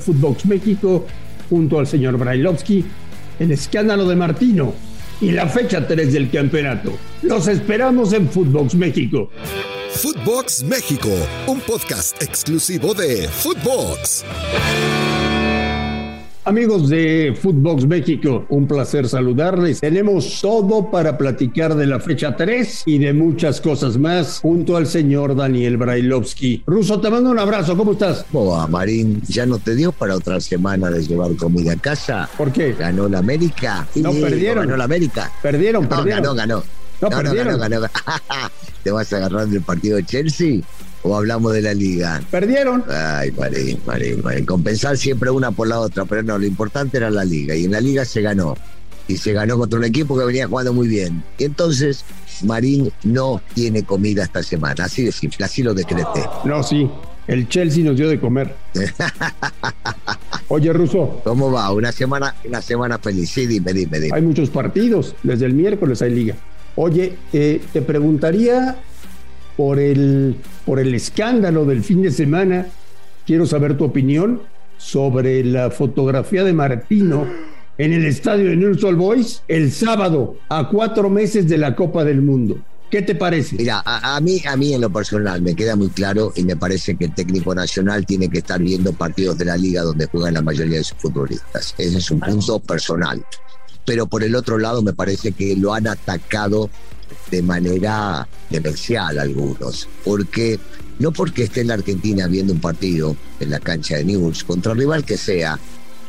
Footbox México junto al señor Brailovsky, el escándalo de Martino y la fecha 3 del campeonato. Los esperamos en Footbox México. Footbox México, un podcast exclusivo de Footbox. Amigos de Footbox México, un placer saludarles. Tenemos todo para platicar de la fecha 3 y de muchas cosas más junto al señor Daniel Brailovsky. Ruso, te mando un abrazo, ¿cómo estás? ¿Cómo va, Marín? ¿Ya no te dio para otra semana de llevar comida a casa? ¿Por qué? ¿Ganó la América? No, Sí, perdieron. ¿Ganó la América? Perdieron, No, perdieron. ganó, ganó. No, perdieron. ganó, ganó. ¿Te vas a agarrar del partido de Chelsea o hablamos de la liga? Perdieron. Ay, Marín, Marín, Marín. Compensar siempre una por la otra, pero no, lo importante era la liga. Y en la liga se ganó. Y se ganó contra un equipo que venía jugando muy bien. Y entonces, Marín no tiene comida esta semana. Así de simple, así lo decreté. No, sí. El Chelsea nos dio de comer. Oye, Ruso, ¿Cómo va? Una semana, una semana feliz. Sí, dime, dime, dime. hay muchos partidos. Desde el miércoles hay liga. Oye, eh, te preguntaría por el, por el escándalo del fin de semana. Quiero saber tu opinión sobre la fotografía de Martino en el estadio de Newell's Old Boys el sábado, a cuatro meses de la Copa del Mundo. ¿Qué te parece? Mira, a, a mí, a mí en lo personal me queda muy claro y me parece que el técnico nacional tiene que estar viendo partidos de la liga donde juegan la mayoría de sus futbolistas. Ese es un punto personal. Pero por el otro lado me parece que lo han atacado de manera demencial algunos. Porque no porque esté en la Argentina viendo un partido en la cancha de News, contra el rival que sea,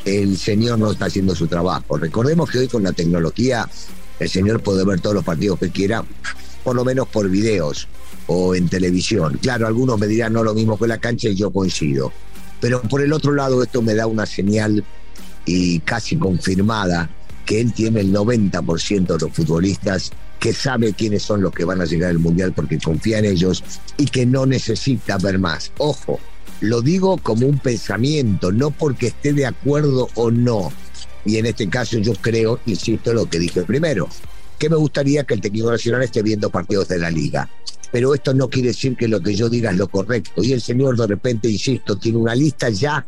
el señor no está haciendo su trabajo. Recordemos que hoy con la tecnología el señor puede ver todos los partidos que quiera, por lo menos por videos o en televisión. Claro, algunos me dirán no lo mismo que la cancha y yo coincido. Pero por el otro lado esto me da una señal y casi confirmada que él tiene el 90% de los futbolistas que sabe quiénes son los que van a llegar al Mundial porque confía en ellos y que no necesita ver más. Ojo, lo digo como un pensamiento, no porque esté de acuerdo o no. Y en este caso yo creo, insisto, lo que dije primero, que me gustaría que el técnico nacional esté viendo partidos de la liga. Pero esto no quiere decir que lo que yo diga es lo correcto. Y el señor de repente, insisto, tiene una lista ya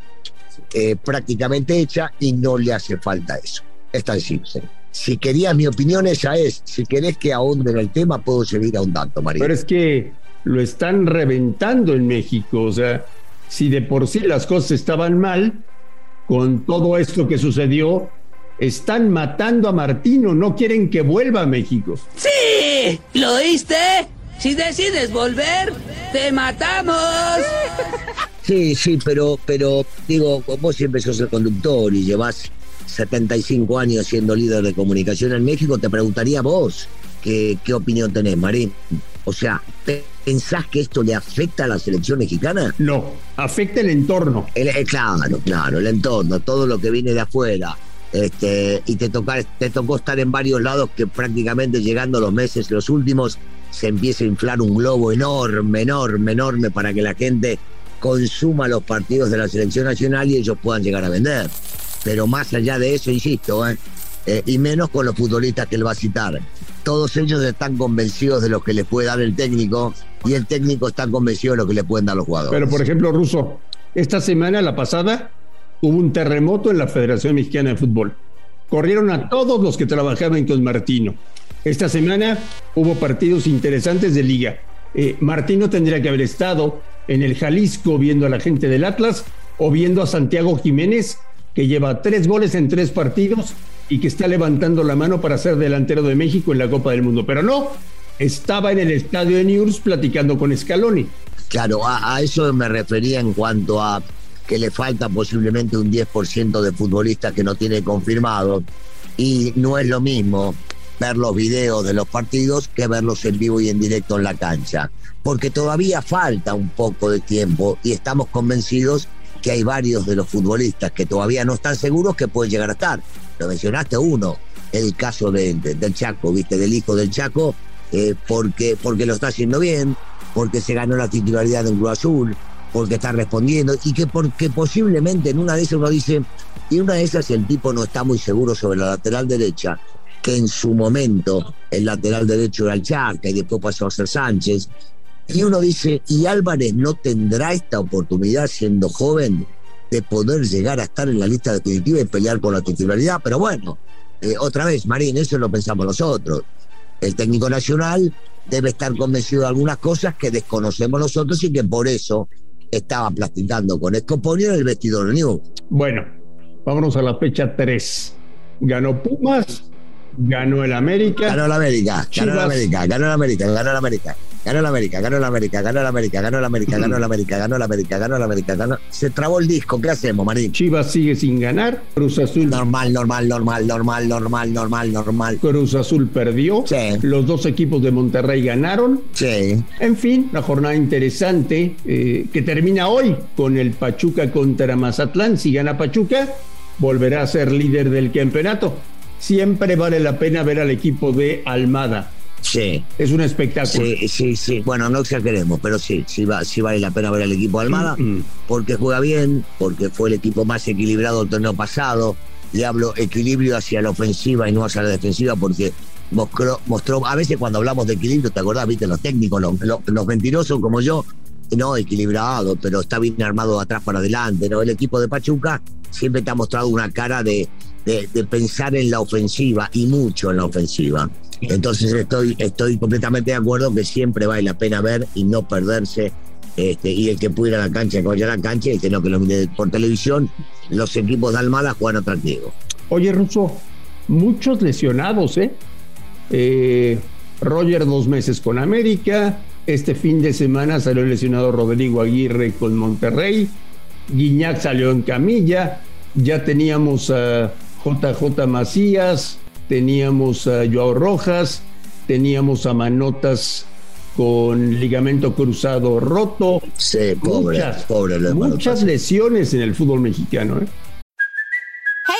eh, prácticamente hecha y no le hace falta eso. Es tan simple. Si querías mi opinión, esa es. Si querés que ahonde en el tema, puedo seguir ahondando, María. Pero es que lo están reventando en México. O sea, si de por sí las cosas estaban mal, con todo esto que sucedió, están matando a Martino, no quieren que vuelva a México. ¡Sí! ¿Lo oíste? Si decides volver, te matamos. Sí, sí, pero, pero digo, vos siempre sos el conductor y llevas 75 años siendo líder de comunicación en México, te preguntaría vos qué, qué opinión tenés, Marín. O sea, ¿pe- ¿pensás que esto le afecta a la selección mexicana? No, afecta el entorno. El- eh, claro, claro, el entorno, todo lo que viene de afuera. Este, y te, toca, te tocó estar en varios lados que prácticamente llegando los meses, los últimos, se empieza a inflar un globo enorme, enorme, enorme para que la gente consuma los partidos de la selección nacional y ellos puedan llegar a vender. Pero más allá de eso, insisto, ¿eh? Eh, y menos con los futbolistas que él va a citar. Todos ellos están convencidos de lo que les puede dar el técnico y el técnico está convencido de lo que le pueden dar los jugadores. Pero, por ejemplo, Russo, esta semana, la pasada, hubo un terremoto en la Federación Mexicana de Fútbol. Corrieron a todos los que trabajaban con Martino. Esta semana hubo partidos interesantes de liga. Eh, Martino tendría que haber estado en el Jalisco viendo a la gente del Atlas o viendo a Santiago Jiménez, que lleva tres goles en tres partidos y que está levantando la mano para ser delantero de México en la Copa del Mundo. Pero no, estaba en el estadio de News platicando con Scaloni. Claro, a, a eso me refería en cuanto a que le falta posiblemente un 10% de futbolistas que no tiene confirmado. Y no es lo mismo ver los videos de los partidos que verlos en vivo y en directo en la cancha. Porque todavía falta un poco de tiempo y estamos convencidos que hay varios de los futbolistas que todavía no están seguros que pueden llegar a estar. Lo mencionaste uno, el caso de, de, del Chaco, ¿viste? Del hijo del Chaco, eh, porque, porque lo está haciendo bien, porque se ganó la titularidad de un Cruz Azul, porque está respondiendo y que porque posiblemente en una de esas uno dice, y una de esas el tipo no está muy seguro sobre la lateral derecha, que en su momento el lateral derecho era el Chaca y después pasó a ser Sánchez. Y uno dice, ¿y Álvarez no tendrá esta oportunidad siendo joven de poder llegar a estar en la lista definitiva y pelear por la titularidad? Pero bueno, eh, otra vez, Marín, eso lo pensamos nosotros. El técnico nacional debe estar convencido de algunas cosas que desconocemos nosotros y que por eso estaba platicando con Escoponi en el vestidor de New. Bueno, vámonos a la fecha 3. Ganó Pumas, ganó el América. Ganó el América, ganó el. América, ganó el América, ganó el América. Ganó el América, ganó el América, ganó el América, ganó el América, ganó el América, ganó el América, ganó el América, ganó. Se trabó el disco, ¿qué hacemos, Marín? Chivas sigue sin ganar. Cruz Azul, Normal, normal, normal, normal, normal, normal, normal. Cruz Azul perdió. Sí. Los dos equipos de Monterrey ganaron. Sí, En fin, una jornada interesante eh, que termina hoy con el Pachuca contra Mazatlán. Si gana Pachuca, volverá a ser líder del campeonato. Siempre vale la pena ver al equipo de Almada. Sí. Es un espectáculo. Sí, sí, sí. Bueno, no exageremos, pero sí, sí, va, sí vale la pena ver al equipo de Almada, Mm. porque juega bien, porque fue el equipo más equilibrado del torneo pasado. Le hablo equilibrio hacia la ofensiva y no hacia la defensiva, porque mostró, mostró a veces cuando hablamos de equilibrio, ¿te acordás? Viste, los técnicos, los, los, los mentirosos como yo, no equilibrado, pero está bien armado de atrás para adelante, ¿no? El equipo de Pachuca siempre te ha mostrado una cara de, de, de pensar en la ofensiva y mucho en la ofensiva. Entonces estoy, estoy completamente de acuerdo que siempre vale la pena ver y no perderse. Este, y el que pueda ir a la cancha, que vaya a la cancha, y que no, que lo mire por televisión, los equipos de Almada juegan atractivo. Oye, Russo, muchos lesionados, ¿eh? Eh, Roger dos meses con América. Este fin de semana salió lesionado Rodrigo Aguirre con Monterrey. Guiñac salió en camilla. Ya teníamos a JJ Macías, teníamos a Joao Rojas, teníamos a Manotas con ligamento cruzado roto. Sí, pobre, muchas, pobre muchas lesiones en el fútbol mexicano, ¿eh?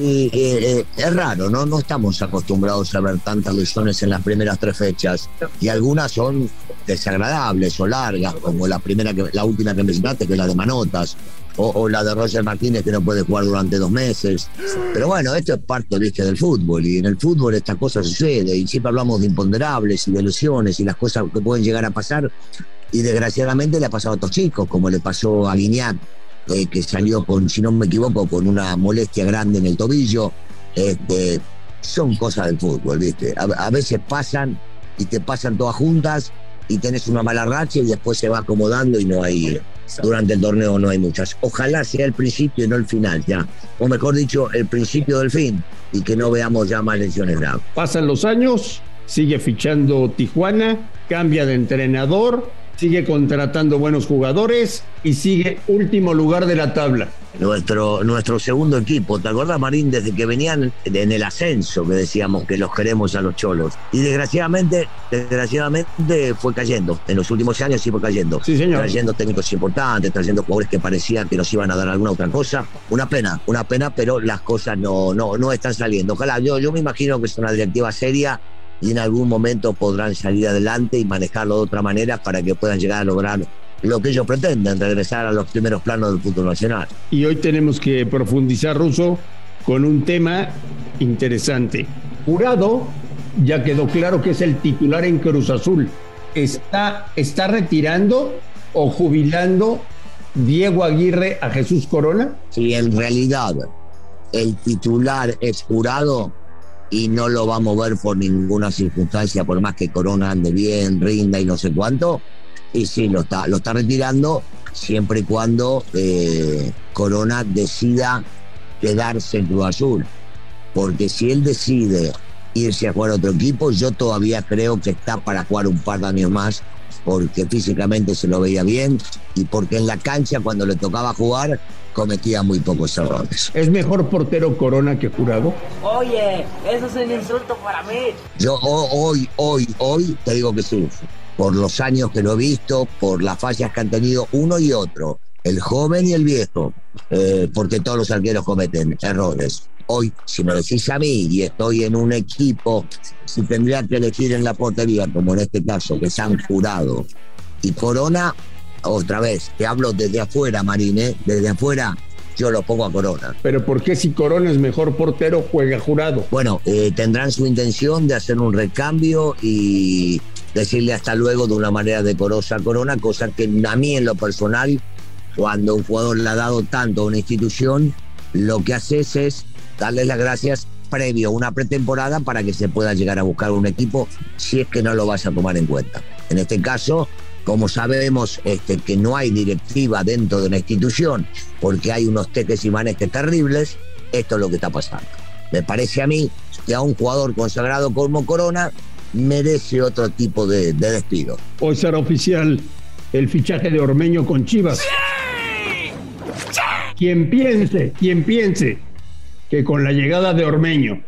Y eh, eh, es raro, ¿no? No estamos acostumbrados a ver tantas lesiones en las primeras tres fechas. Y algunas son desagradables o largas, como la primera que, la última que mencionaste, que es la de Manotas, o, la de Roger Martínez, que no puede jugar durante dos meses. Pero bueno, esto es parte ¿viste, del fútbol, y en el fútbol esta cosa sucede, y siempre hablamos de imponderables y de lesiones y las cosas que pueden llegar a pasar. Y desgraciadamente le ha pasado a otros chicos, como le pasó a Guiñac, eh, que salió con, si no me equivoco, con una molestia grande en el tobillo. Este, son cosas del fútbol, ¿viste? A, a veces pasan y te pasan todas juntas y tenés una mala racha y después se va acomodando y no hay, durante el torneo no hay muchas. Ojalá sea el principio y no el final, ya. O mejor dicho, el principio del fin y que no veamos ya más lesiones graves. Pasan los años, sigue fichando Tijuana, cambia de entrenador, sigue contratando buenos jugadores y sigue último lugar de la tabla. Nuestro, nuestro segundo equipo, ¿te acordás, Marín? Desde que venían en el ascenso, que decíamos que los queremos a los cholos. Y desgraciadamente, desgraciadamente fue cayendo. En los últimos años sí fue cayendo. Sí, señor. Trayendo técnicos importantes, trayendo jugadores que parecían que nos iban a dar alguna otra cosa. Una pena, una pena, pero las cosas no, no, no están saliendo. Ojalá, yo, yo me imagino que es una directiva seria y en algún momento podrán salir adelante y manejarlo de otra manera para que puedan llegar a lograr lo que ellos pretenden, regresar a los primeros planos del fútbol nacional. Y hoy tenemos que profundizar, Ruso, con un tema interesante. Jurado ya quedó claro que es el titular en Cruz Azul. ¿Está, está retirando o jubilando Diego Aguirre a Jesús Corona? Si en realidad el titular es jurado y no lo va a mover por ninguna circunstancia, por más que Corona ande bien, rinda y no sé cuánto, y sí, lo está, lo está retirando siempre y cuando eh, Corona decida quedarse en Cruz Azul. Porque si él decide irse a jugar a otro equipo, yo todavía creo que está para jugar un par de años más, porque físicamente se lo veía bien y porque en la cancha cuando le tocaba jugar cometía muy pocos errores. ¿Es mejor portero Corona que Jurado? Oye, eso es un insulto para mí. Yo hoy, hoy, hoy te digo que sí, por los años que lo he visto, por las fallas que han tenido uno y otro, el joven y el viejo, eh, porque todos los arqueros cometen errores. Hoy, si me decís a mí y estoy en un equipo, si tendría que elegir en la portería, como en este caso, que se han jurado, y Corona, otra vez, te hablo desde afuera, Marine, desde afuera, yo lo pongo a Corona. Pero ¿por qué si Corona es mejor portero, juega jurado? Bueno, eh, tendrán su intención de hacer un recambio y decirle hasta luego de una manera decorosa a Corona, cosa que a mí en lo personal, cuando un jugador le ha dado tanto a una institución, lo que haces es darle las gracias previo a una pretemporada para que se pueda llegar a buscar un equipo si es que no lo vas a tomar en cuenta. En este caso, como sabemos este, que no hay directiva dentro de una institución porque hay unos teques y manejes terribles, esto es lo que está pasando. Me parece a mí que a un jugador consagrado como Corona merece otro tipo de, de despido. Hoy será oficial el fichaje de Ormeño con Chivas. Quien piense, quien piense que con la llegada de Ormeño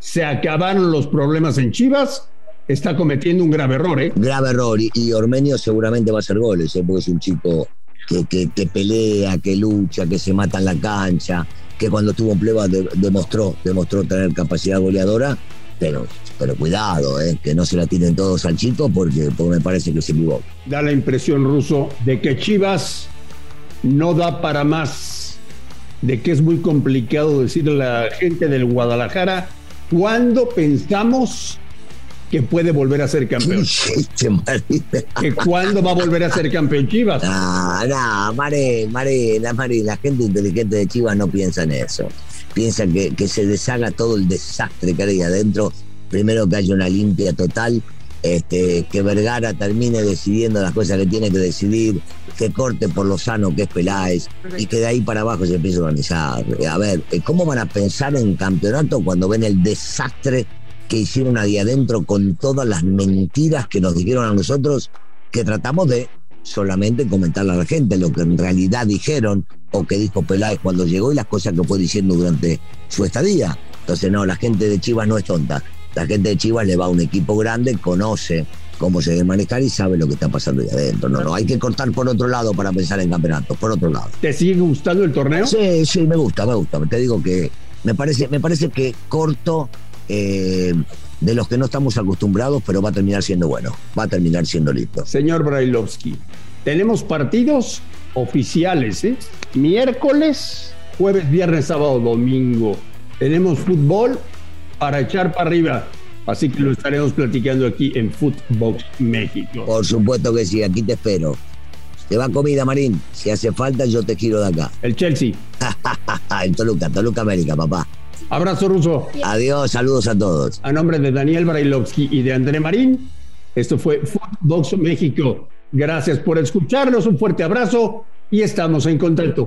se acabaron los problemas en Chivas, está cometiendo un grave error, ¿eh? Grave error. Y, y Ormeño seguramente va a hacer goles, ¿eh? porque es un chico que, que, que, pelea, que lucha, que se mata en la cancha, que cuando estuvo en pleba de, demostró, demostró tener capacidad goleadora. Pero, pero cuidado, ¿eh? que no se la tienen todos al chico porque, porque me parece que se equivocó. Da la impresión, Ruso, de que Chivas no da para más, de que es muy complicado decirle a la gente del Guadalajara cuándo pensamos que puede volver a ser campeón. que cuándo va a volver a ser campeón Chivas. No, no, Mare, Mare, la, Mare, la gente inteligente de Chivas no piensa en eso. Piensa que, que se deshaga todo el desastre que hay adentro. Primero que haya una limpia total, este, que Vergara termine decidiendo las cosas que tiene que decidir, que corte por lo sano que es Peláez y que de ahí para abajo se empiece a organizar. A ver, ¿cómo van a pensar en campeonato cuando ven el desastre que hicieron ahí adentro con todas las mentiras que nos dijeron a nosotros, que tratamos de solamente comentarle a la gente lo que en realidad dijeron o que dijo Peláez cuando llegó y las cosas que fue diciendo durante su estadía. Entonces, no, la gente de Chivas no es tonta. La gente de Chivas le va a un equipo grande, conoce cómo se debe manejar y sabe lo que está pasando ahí adentro. No, no, hay que cortar por otro lado para pensar en campeonatos, por otro lado. ¿Te sigue gustando el torneo? Sí, sí, me gusta, me gusta. Te digo que me parece, me parece que corto eh, de los que no estamos acostumbrados, pero va a terminar siendo bueno, va a terminar siendo listo. Señor Brailovsky, tenemos partidos oficiales, ¿eh? Miércoles, jueves, viernes, sábado, domingo. Tenemos fútbol para echar para arriba. Así que lo estaremos platicando aquí en Footbox México. Por supuesto que sí, aquí te espero. Te va comida, Marín. Si hace falta, yo te giro de acá. El Chelsea. el Toluca, Toluca América, papá. Abrazo ruso. Adiós, saludos a todos. A nombre de Daniel Brailovsky y de André Marín, esto fue Footbox México. Gracias por escucharnos, un fuerte abrazo y estamos en contacto.